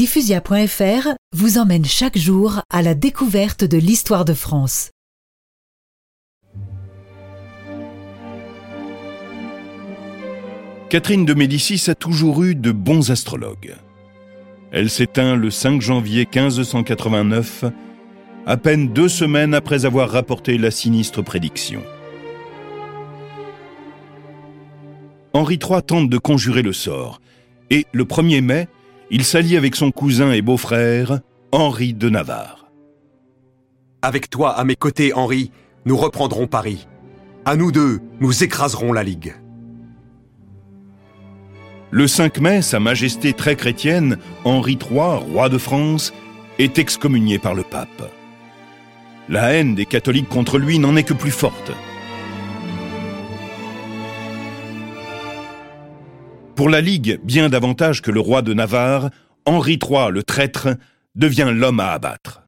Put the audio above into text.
Diffusia.fr vous emmène chaque jour à la découverte de l'histoire de France. Catherine de Médicis a toujours eu de bons astrologues. Elle s'éteint le 5 janvier 1589, à peine deux semaines après avoir rapporté la sinistre prédiction. Henri III tente de conjurer le sort, et le 1er mai, il s'allie avec son cousin et beau-frère, Henri de Navarre. Avec toi à mes côtés, Henri, nous reprendrons Paris. À nous deux, nous écraserons la Ligue. Le 5 mai, Sa Majesté très chrétienne, Henri III, roi de France, est excommunié par le pape. La haine des catholiques contre lui n'en est que plus forte. Pour la Ligue, bien davantage que le roi de Navarre, Henri III, le traître, devient l'homme à abattre.